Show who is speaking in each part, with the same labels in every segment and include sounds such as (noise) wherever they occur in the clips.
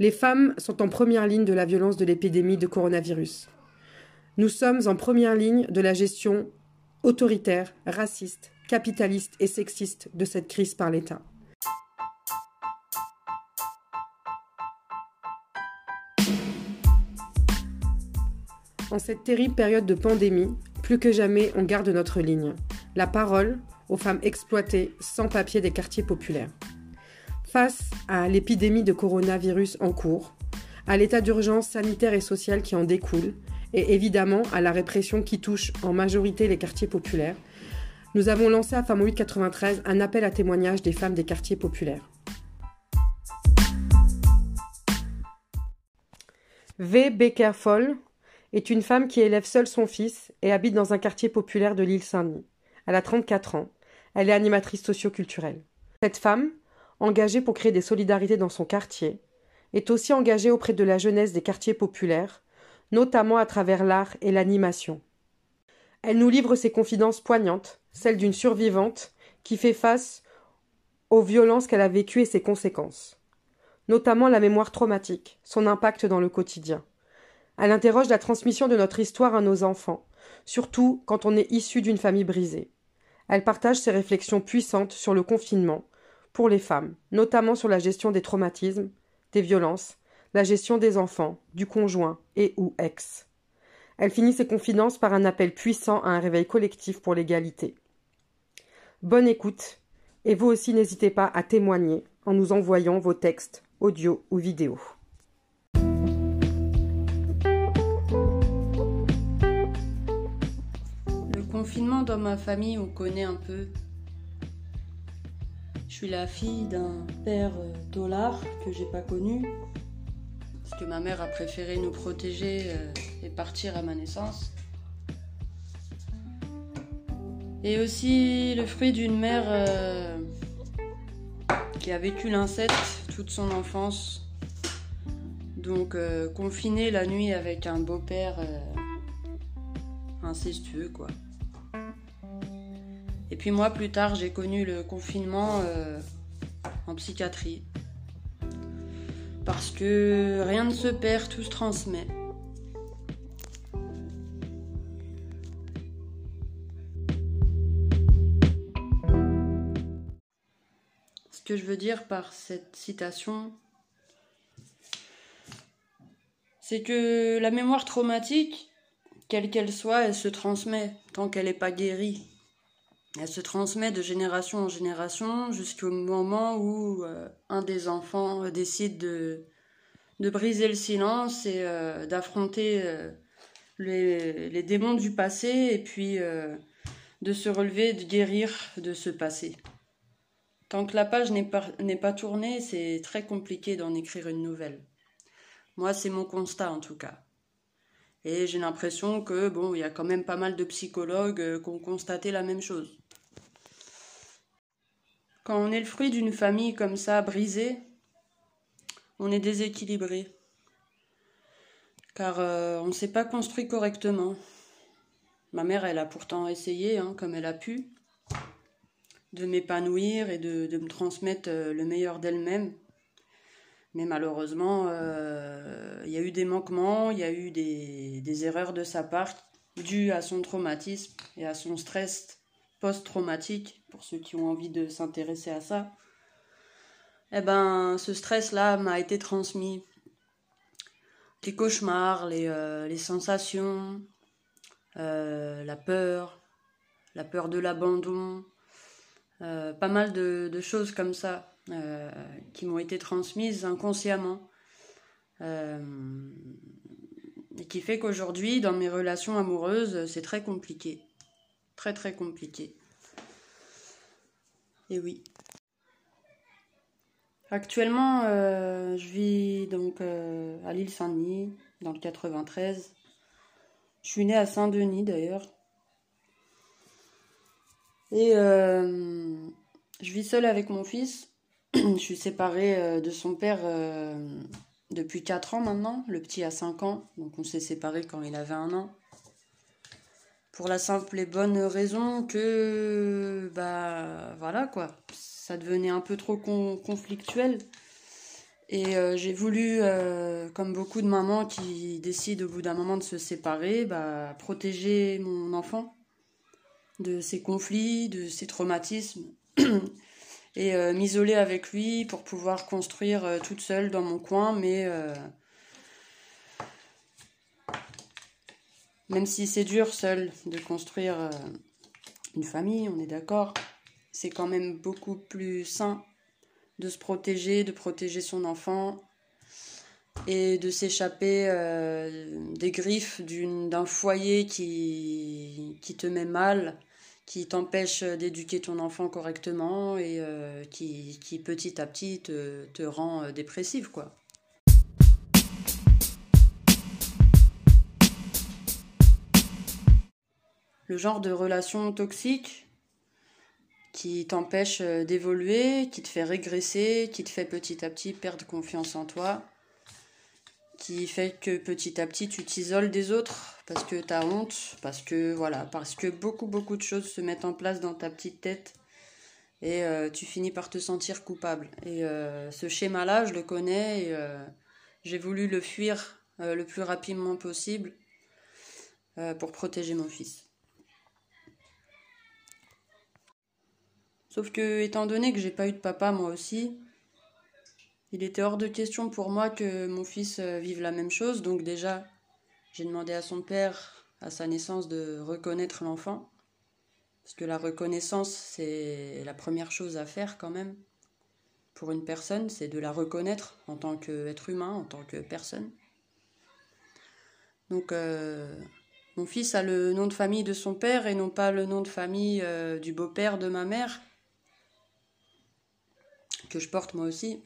Speaker 1: Les femmes sont en première ligne de la violence de l'épidémie de coronavirus. Nous sommes en première ligne de la gestion autoritaire, raciste, capitaliste et sexiste de cette crise par l'État. En cette terrible période de pandémie, plus que jamais, on garde notre ligne. La parole aux femmes exploitées sans papier des quartiers populaires. Face à l'épidémie de coronavirus en cours, à l'état d'urgence sanitaire et social qui en découle, et évidemment à la répression qui touche en majorité les quartiers populaires, nous avons lancé à Femme 93 un appel à témoignage des femmes des quartiers populaires. V. Beckerfall est une femme qui élève seule son fils et habite dans un quartier populaire de l'île Saint-Denis. Elle a 34 ans. Elle est animatrice socioculturelle. Cette femme, engagée pour créer des solidarités dans son quartier, est aussi engagée auprès de la jeunesse des quartiers populaires, notamment à travers l'art et l'animation. Elle nous livre ses confidences poignantes, celles d'une survivante qui fait face aux violences qu'elle a vécues et ses conséquences, notamment la mémoire traumatique, son impact dans le quotidien. Elle interroge la transmission de notre histoire à nos enfants, surtout quand on est issu d'une famille brisée. Elle partage ses réflexions puissantes sur le confinement, pour les femmes, notamment sur la gestion des traumatismes, des violences, la gestion des enfants, du conjoint et ou ex. Elle finit ses confidences par un appel puissant à un réveil collectif pour l'égalité. Bonne écoute, et vous aussi n'hésitez pas à témoigner en nous envoyant vos textes, audio ou vidéo.
Speaker 2: confinement dans ma famille, on connaît un peu. Je suis la fille d'un père euh, dollar que j'ai pas connu. Parce que ma mère a préféré nous protéger euh, et partir à ma naissance. Et aussi le fruit d'une mère euh, qui a vécu l'inceste toute son enfance. Donc confinée la nuit avec un beau-père incestueux quoi. Puis moi, plus tard, j'ai connu le confinement euh, en psychiatrie. Parce que rien ne se perd, tout se transmet. Ce que je veux dire par cette citation, c'est que la mémoire traumatique, quelle qu'elle soit, elle se transmet tant qu'elle n'est pas guérie. Elle se transmet de génération en génération jusqu'au moment où euh, un des enfants euh, décide de, de briser le silence et euh, d'affronter les, les, démons du passé et puis de se relever, de guérir de ce passé. Tant que la page n'est pas, pas tournée, c'est très compliqué d'en écrire une nouvelle. Moi, c'est mon constat en tout cas. Et j'ai l'impression que bon, il y a quand même pas mal de psychologues qui ont constaté la même chose. Quand on est le fruit d'une famille comme ça, brisée, on est déséquilibré. Car euh, on ne s'est pas construit correctement. Ma mère, elle a pourtant essayé, hein, comme elle a pu, de m'épanouir et de, me transmettre euh, le meilleur d'elle-même. Mais malheureusement, euh, il y a eu des manquements, il y a eu des, des erreurs de sa part dues à son traumatisme et à son stress post-traumatique, pour ceux qui ont envie de s'intéresser à ça, eh ben, ce stress-là m'a été transmis. Les cauchemars, les, euh, sensations, euh, la peur, la peur de l'abandon, euh, pas mal de, choses comme ça qui m'ont été transmises inconsciemment. et qui fait qu'aujourd'hui, dans mes relations amoureuses, c'est très compliqué très très compliqué. Et oui. Actuellement, euh, je vis donc euh, à l'île Saint-Denis, dans le 93. Je suis née à Saint-Denis d'ailleurs. Et euh, je vis seule avec mon fils. (clears throat) je suis séparée de son père depuis 4 ans maintenant. Le petit a 5 ans, donc on s'est séparés quand il avait un an. Pour la simple et bonne raison que, bah voilà quoi, ça devenait un peu trop conflictuel. Et euh, j'ai voulu, euh, comme beaucoup de mamans qui décident au bout d'un moment de se séparer, bah, protéger mon enfant de ses conflits, de ses traumatismes, et euh, m'isoler avec lui pour pouvoir construire toute seule dans mon coin, mais même si c'est dur seul de construire une famille, on est d'accord, c'est quand même beaucoup plus sain de se protéger, de protéger son enfant et de s'échapper euh, des griffes d'un foyer qui, te met mal, qui t'empêche d'éduquer ton enfant correctement et euh, qui, qui, petit à petit te, te rend euh, dépressif quoi. Le genre de relation toxique qui t'empêche euh, d'évoluer, qui te fait régresser, qui te fait petit à petit perdre confiance en toi, qui fait que petit à petit tu t'isoles des autres parce que tu as honte, parce que voilà, parce que beaucoup beaucoup de choses se mettent en place dans ta petite tête et euh, tu finis par te sentir coupable. Et euh, ce schéma-là, je le connais et j'ai voulu le fuir le plus rapidement possible pour protéger mon fils. Sauf que, étant donné que j'ai pas eu de papa moi aussi, il était hors de question pour moi que mon fils euh, vive la même chose. Donc, déjà, j'ai demandé à son père, à sa naissance, de reconnaître l'enfant. Parce que la reconnaissance, c'est la première chose à faire quand même pour une personne, c'est de la reconnaître en tant qu'être humain, en tant que personne. Donc, euh, mon fils a le nom de famille de son père et non pas le nom de famille euh, du beau-père de ma mère que je porte moi aussi.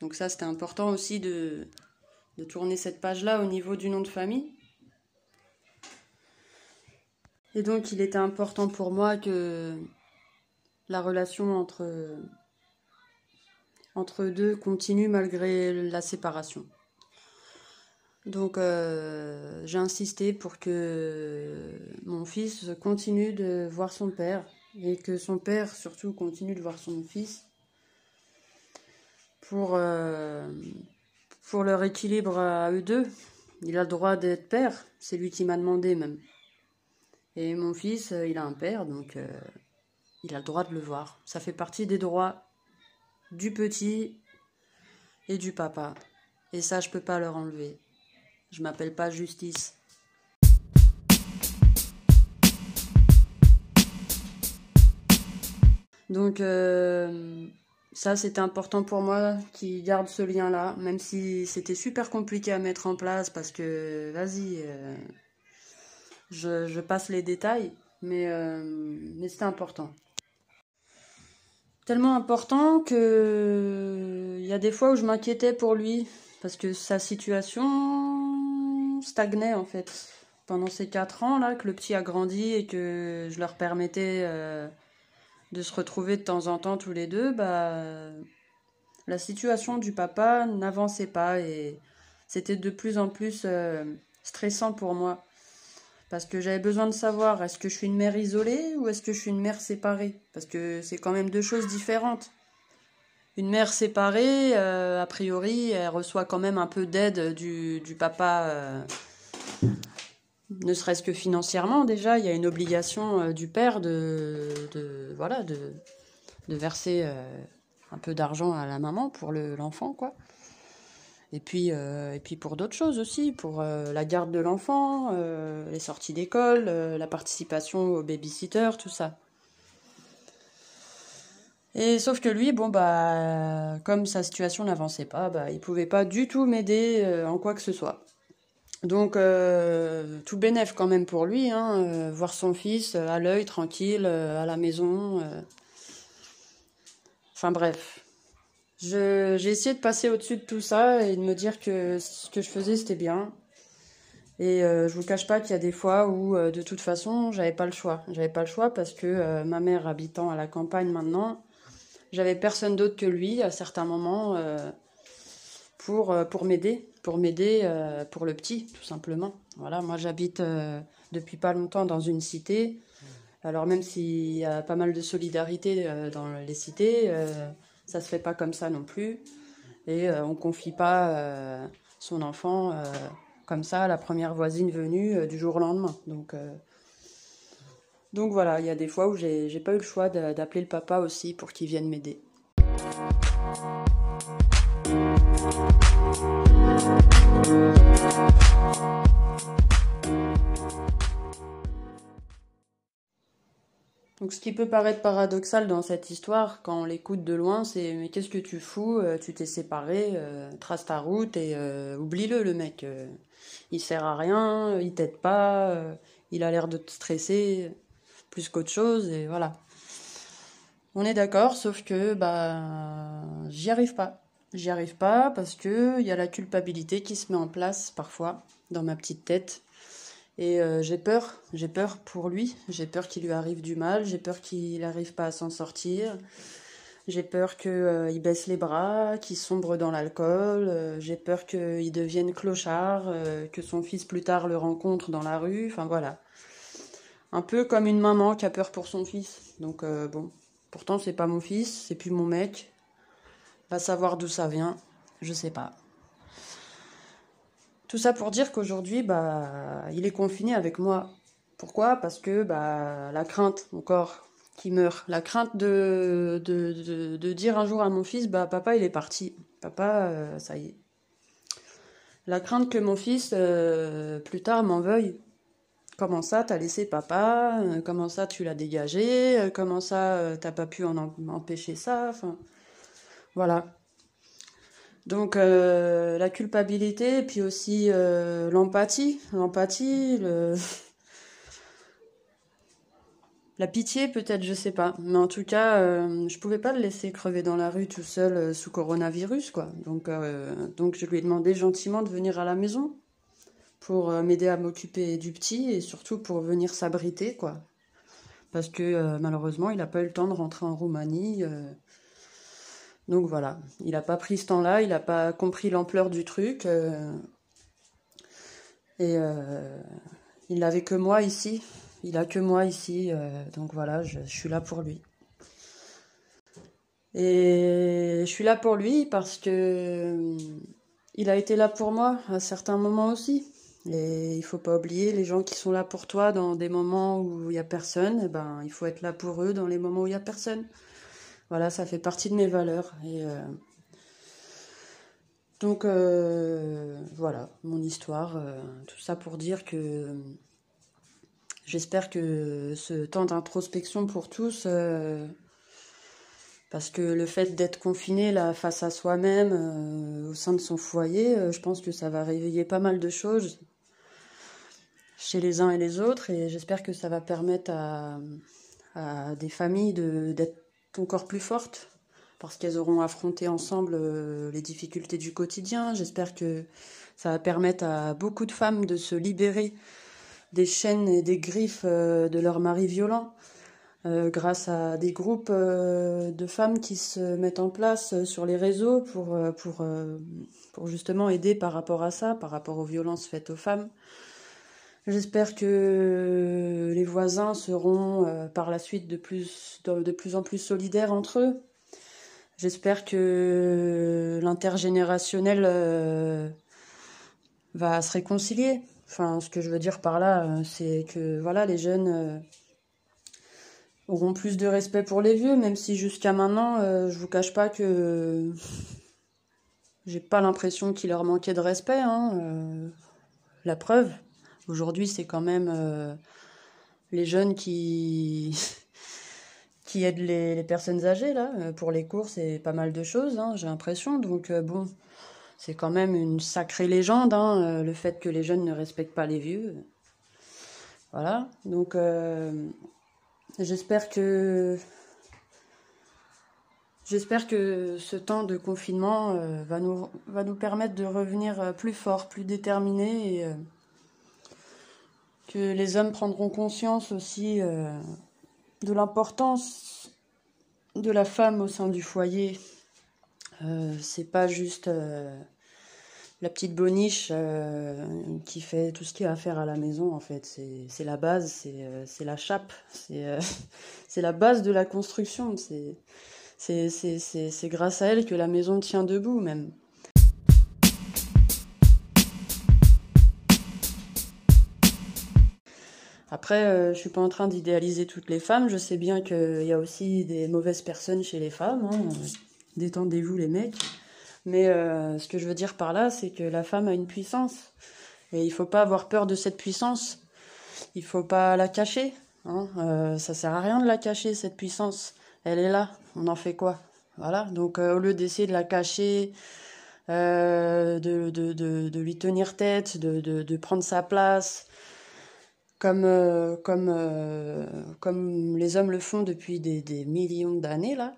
Speaker 2: Donc ça, c'était important aussi de, tourner cette page-là au niveau du nom de famille. Et donc, il était important pour moi que la relation entre, entre deux continue malgré la séparation. Donc, euh, j'ai insisté pour que mon fils continue de voir son père et que son père surtout continue de voir son fils pour, euh, pour leur équilibre à eux deux. Il a le droit d'être père, c'est lui qui m'a demandé même. Et mon fils, euh, il a un père, donc euh, il a le droit de le voir. Ça fait partie des droits du petit et du papa. Et ça, je peux pas leur enlever. Je m'appelle pas justice. Donc, ça, c'était important pour moi qu'il garde ce lien-là, même si c'était super compliqué à mettre en place parce que, vas-y, euh, je, passe les détails, mais, euh, mais c'était important. Tellement important que il y a des fois où je m'inquiétais pour lui parce que sa situation stagnait en fait pendant ces quatre ans là que le petit a grandi et que je leur permettais euh, de se retrouver de temps en temps tous les deux, bah, la situation du papa n'avançait pas et c'était de plus en plus euh, stressant pour moi. Parce que j'avais besoin de savoir est-ce que je suis une mère isolée ou est-ce que je suis une mère séparée? Parce que c'est quand même deux choses différentes. Une mère séparée, euh, a priori, elle reçoit quand même un peu d'aide du, du, papa euh, ne serait-ce que financièrement déjà, il y a une obligation euh, du père de, voilà de, verser euh, un peu d'argent à la maman pour l'enfant quoi. Et puis euh, et puis pour d'autres choses aussi, pour la garde de l'enfant, les sorties d'école, la participation au babysitter, tout ça. Et sauf que lui, bon bah comme sa situation n'avançait pas, bah il pouvait pas du tout m'aider en quoi que ce soit. Donc euh, tout bénef quand même pour lui, hein, euh, voir son fils euh, à l'œil, tranquille, à la maison. Enfin bref. J'ai essayé de passer au-dessus de tout ça et de me dire que ce que je faisais c'était bien. Et je vous cache pas qu'il y a des fois où de toute façon j'avais pas le choix. J'avais pas le choix parce que ma mère habitant à la campagne maintenant, j'avais personne d'autre que lui à certains moments pour m'aider pour m'aider euh, pour le petit, tout simplement. Voilà, moi j'habite euh, depuis pas longtemps dans une cité. Alors même s'il y a pas mal de solidarité euh, dans les cités, ça se fait pas comme ça non plus. Et on confie pas son enfant comme ça à la première voisine venue du jour au lendemain. Donc, donc voilà, il y a des fois où j'ai pas eu le choix d'appeler le papa aussi pour qu'il vienne m'aider. Donc ce qui peut paraître paradoxal dans cette histoire, quand on l'écoute de loin, c'est mais qu'est-ce que tu fous euh, Tu t'es séparé, euh, trace ta route et euh, oublie-le le mec. il sert à rien, il t'aide pas, il a l'air de te stresser plus qu'autre chose et voilà. On est d'accord, sauf que bah j'y arrive pas. J'y arrive pas parce que il y a la culpabilité qui se met en place parfois dans ma petite tête. Et euh, j'ai peur, j'ai peur pour lui, j'ai peur qu'il lui arrive du mal, j'ai peur qu'il n'arrive pas à s'en sortir, j'ai peur qu'il euh, baisse les bras, qu'il sombre dans l'alcool, euh, j'ai peur qu'il devienne clochard, que son fils plus tard le rencontre dans la rue, enfin voilà. Un peu comme une maman qui a peur pour son fils. Donc bon, pourtant c'est pas mon fils, c'est plus mon mec. Savoir d'où ça vient, je sais pas. Tout ça pour dire qu'aujourd'hui, bah, il est confiné avec moi. Pourquoi? Parce que bah, la crainte, encore, qui meurt. La crainte de, de, dire un jour à mon fils, bah, papa, il est parti. Papa, euh, ça y est. La crainte que mon fils, euh, plus tard, m'en veuille. Comment ça, t'as laissé papa? Euh, Comment ça, tu l'as dégagé? Comment ça, t'as pas pu en empêcher ça? Voilà. Donc euh, la culpabilité, puis aussi euh, l'empathie, l'empathie, le... (laughs) la pitié peut-être, je sais pas. Mais en tout cas, euh, je pouvais pas le laisser crever dans la rue tout seul sous coronavirus, quoi. Donc, donc je lui ai demandé gentiment de venir à la maison pour m'aider à m'occuper du petit et surtout pour venir s'abriter, quoi. Parce que malheureusement, il n'a pas eu le temps de rentrer en Roumanie. Donc voilà, il n'a pas pris ce temps-là, il n'a pas compris l'ampleur du truc. Euh, et euh, il n'avait que moi ici. Il a que moi ici. Euh, donc voilà, je, suis là pour lui. Et je suis là pour lui parce que il a été là pour moi à certains moments aussi. Et il faut pas oublier les gens qui sont là pour toi dans des moments où il n'y a personne. Et eh ben, il faut être là pour eux dans les moments où il n'y a personne. Voilà, ça fait partie de mes valeurs. Et euh, donc euh, voilà, mon histoire, euh, tout ça pour dire que j'espère que ce temps d'introspection pour tous, parce que le fait d'être confiné là face à soi-même au sein de son foyer, je pense que ça va réveiller pas mal de choses chez les uns et les autres, et j'espère que ça va permettre à, à des familles d'être encore plus fortes parce qu'elles auront affronté ensemble euh, les difficultés du quotidien. J'espère que ça va permettre à beaucoup de femmes de se libérer des chaînes et des griffes euh, de leurs maris violents euh, grâce à des groupes de femmes qui se mettent en place sur les réseaux pour justement aider par rapport à ça, par rapport aux violences faites aux femmes. J'espère que les voisins seront euh, par la suite de plus, de, plus en plus solidaires entre eux. J'espère que l'intergénérationnel euh, va se réconcilier. Enfin, ce que je veux dire par là, euh, c'est que voilà, les jeunes auront plus de respect pour les vieux, même si jusqu'à maintenant, je vous cache pas que j'ai pas l'impression qu'il leur manquait de respect. Hein, la preuve, Aujourd'hui, c'est quand même euh, les jeunes qui, (laughs) qui aident les, personnes âgées, là, euh, pour les courses et pas mal de choses, hein, j'ai l'impression. Donc, euh, bon, c'est quand même une sacrée légende, hein, le fait que les jeunes ne respectent pas les vieux. Voilà, donc j'espère que J'espère que ce temps de confinement va, nous, va nous permettre de revenir plus fort, plus déterminés et, les hommes prendront conscience aussi euh, de l'importance de la femme au sein du foyer. Euh, c'est pas juste euh, la petite boniche qui fait tout ce qu'il y a à faire à la maison, en fait. C'est la base, c'est la chape, (laughs) c'est la base de la construction. C'est grâce à elle que la maison tient debout même. Après, euh, je suis pas en train d'idéaliser toutes les femmes. Je sais bien qu'il y a aussi des mauvaises personnes chez les femmes. Hein. Détendez-vous les mecs. Mais euh, ce que je veux dire par là, c'est que la femme a une puissance. Et il faut pas avoir peur de cette puissance. Il faut pas la cacher. Hein. Euh, ça sert à rien de la cacher, cette puissance. Elle est là. On en fait quoi? Voilà. Donc euh, au lieu d'essayer de la cacher, de, de, lui tenir tête, de, prendre sa place, comme, comme, comme les hommes le font depuis des, des millions d'années, là,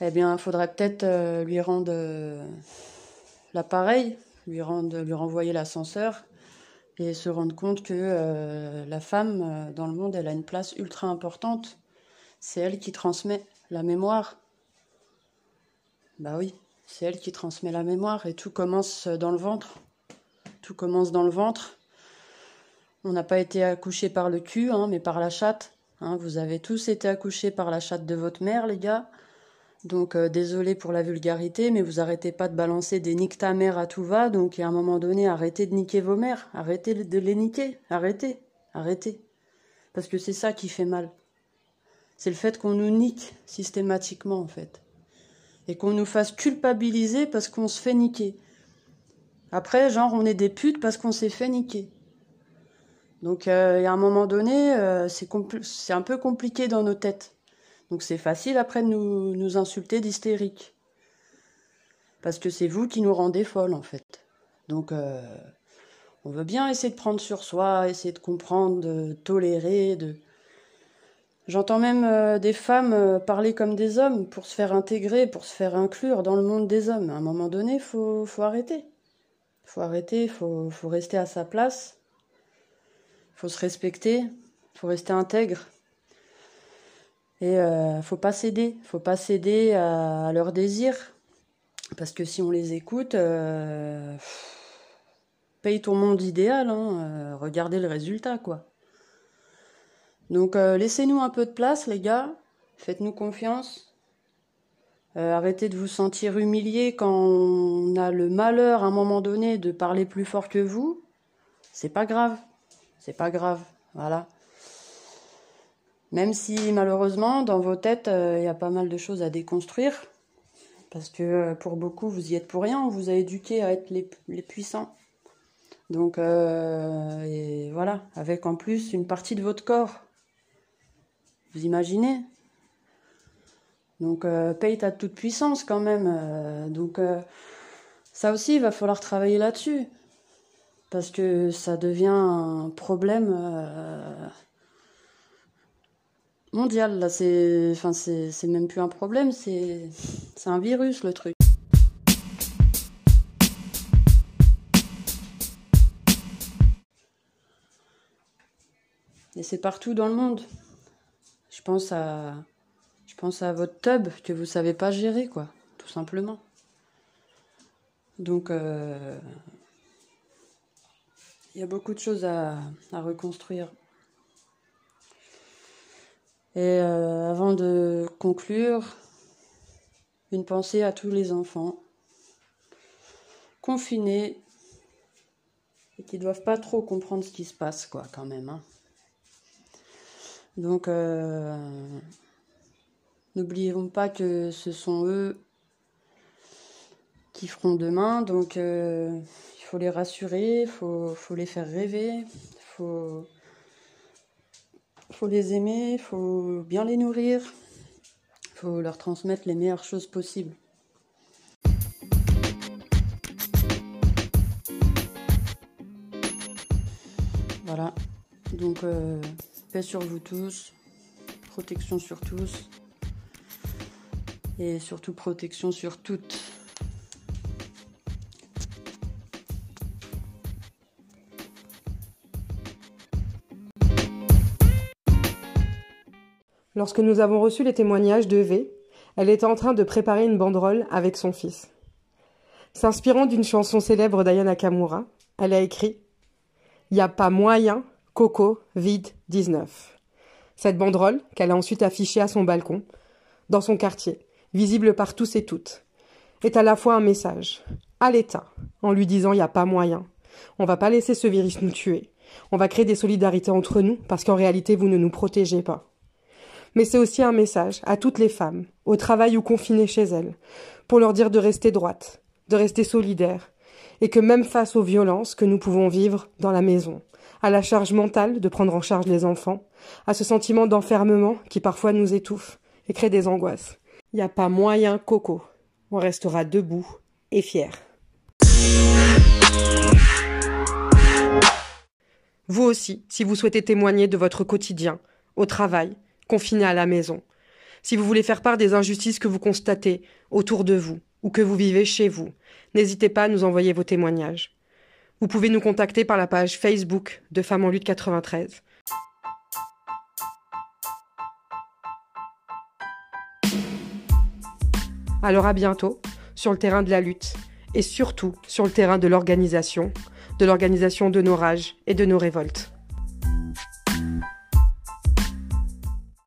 Speaker 2: eh bien, il faudrait peut-être euh, lui rendre euh, l'appareil, lui, lui renvoyer l'ascenseur et se rendre compte que euh, la femme dans le monde, elle a une place ultra importante. C'est elle qui transmet la mémoire. Bah oui, c'est elle qui transmet la mémoire et tout commence dans le ventre. Tout commence dans le ventre. On n'a pas été accouché par le cul, hein, mais par la chatte. Hein. vous avez tous été accouchés par la chatte de votre mère, les gars. Donc euh, désolé pour la vulgarité, mais vous arrêtez pas de balancer des nique ta mère à tout va, donc à un moment donné, arrêtez de niquer vos mères, arrêtez de les niquer, arrêtez, arrêtez. Parce que c'est ça qui fait mal. C'est le fait qu'on nous nique systématiquement en fait. Et qu'on nous fasse culpabiliser parce qu'on se fait niquer. Après, genre, on est des putes parce qu'on s'est fait niquer. Donc, euh, à un moment donné, euh, c'est un peu compliqué dans nos têtes. Donc c'est facile après de nous, insulter d'hystérique. Parce que c'est vous qui nous rendez folles en fait. Donc euh, on veut bien essayer de prendre sur soi, essayer de comprendre, de tolérer, de... J'entends même euh, des femmes euh, parler comme des hommes pour se faire intégrer, pour se faire inclure dans le monde des hommes. À un moment donné, faut, faut arrêter. Faut arrêter, faut, faut rester à sa place. Faut se respecter, faut rester intègre. Et euh, faut pas céder, faut pas céder à, leurs désirs, parce que si on les écoute, euh, paye ton monde idéal, hein, euh, regardez le résultat, quoi. Donc euh, laissez-nous un peu de place, les gars, faites-nous confiance. arrêtez de vous sentir humilié quand on a le malheur à un moment donné de parler plus fort que vous. C'est pas grave, c'est pas grave, voilà. Même si malheureusement, dans vos têtes, euh, il y a pas mal de choses à déconstruire. Parce que euh, pour beaucoup, vous y êtes pour rien. On vous a éduqué à être les, puissants. Donc, euh, voilà, avec en plus une partie de votre corps. Vous imaginez? Donc, paye ta toute puissance quand même. donc, ça aussi, il va falloir travailler là-dessus. Parce que ça devient un problème mondial. Là, c'est, enfin, c'est, c'est même plus un problème, c'est, c'est un virus le truc. Et c'est partout dans le monde. Je pense à, je pense à votre tub que vous savez pas gérer, quoi, tout simplement. Donc, euh, il y a beaucoup de choses à, à reconstruire. Et euh, avant de conclure, une pensée à tous les enfants confinés et qui doivent pas trop comprendre ce qui se passe, quoi, quand même. Hein. Donc, euh, n'oublions pas que ce sont eux qui feront demain. Donc, euh, faut les rassurer, faut, faut, les faire rêver, faut faut les aimer, faut bien les nourrir, faut leur transmettre les meilleures choses possibles. Voilà, donc euh, paix sur vous tous, protection sur tous, et surtout protection sur toutes.
Speaker 1: Lorsque nous avons reçu les témoignages de V, elle était en train de préparer une banderole avec son fils. S'inspirant d'une chanson célèbre d'Ayana Kamura, elle a écrit Y a pas moyen, Coco, vide 19. Cette banderole, qu'elle a ensuite affichée à son balcon, dans son quartier, visible par tous et toutes, est à la fois un message à l'État, en lui disant n'y a pas moyen. On va pas laisser ce virus nous tuer. On va créer des solidarités entre nous, parce qu'en réalité, vous ne nous protégez pas. Mais c'est aussi un message à toutes les femmes, au travail ou confinées chez elles, pour leur dire de rester droites, de rester solidaires, et que même face aux violences que nous pouvons vivre dans la maison, à la charge mentale de prendre en charge les enfants, à ce sentiment d'enfermement qui parfois nous étouffe et crée des angoisses. Il n'y a pas moyen, Coco. On restera debout et fiers. Vous aussi, si vous souhaitez témoigner de votre quotidien, au travail, confiné à la maison, si vous voulez faire part des injustices que vous constatez autour de vous ou que vous vivez chez vous, n'hésitez pas à nous envoyer vos témoignages. Vous pouvez nous contacter par la page Facebook de Femmes en lutte 93. Alors à bientôt sur le terrain de la lutte et surtout sur le terrain de l'organisation, de l'organisation de nos rages et de nos révoltes.